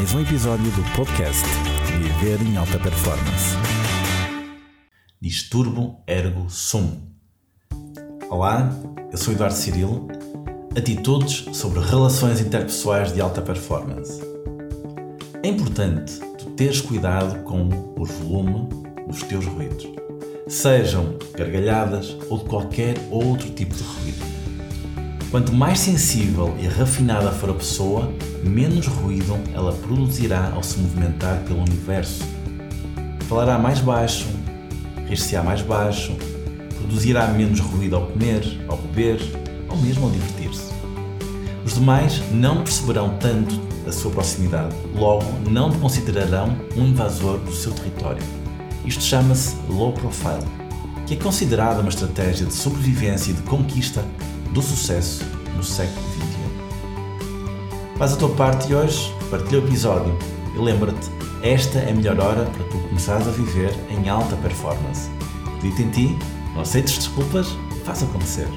mais um episódio do podcast Viver em Alta Performance. Disturbo Ergo Sum. Olá, eu sou Eduardo Cirilo. Atitudes sobre relações interpessoais de alta performance. É importante tu teres cuidado com o volume dos teus ruídos, sejam gargalhadas ou de qualquer outro tipo de ruído. Quanto mais sensível e refinada for a pessoa, menos ruído ela produzirá ao se movimentar pelo universo. Falará mais baixo, rir-se-á mais baixo, produzirá menos ruído ao comer, ao beber ou mesmo ao divertir-se. Os demais não perceberão tanto a sua proximidade, logo não considerarão um invasor do seu território. Isto chama-se low profile, que é considerada uma estratégia de sobrevivência e de conquista do sucesso no século XXI. Faz a tua parte hoje partilha o episódio e lembra-te, esta é a melhor hora para tu começares a viver em alta performance. Acredita em ti, não aceites desculpas, faz acontecer.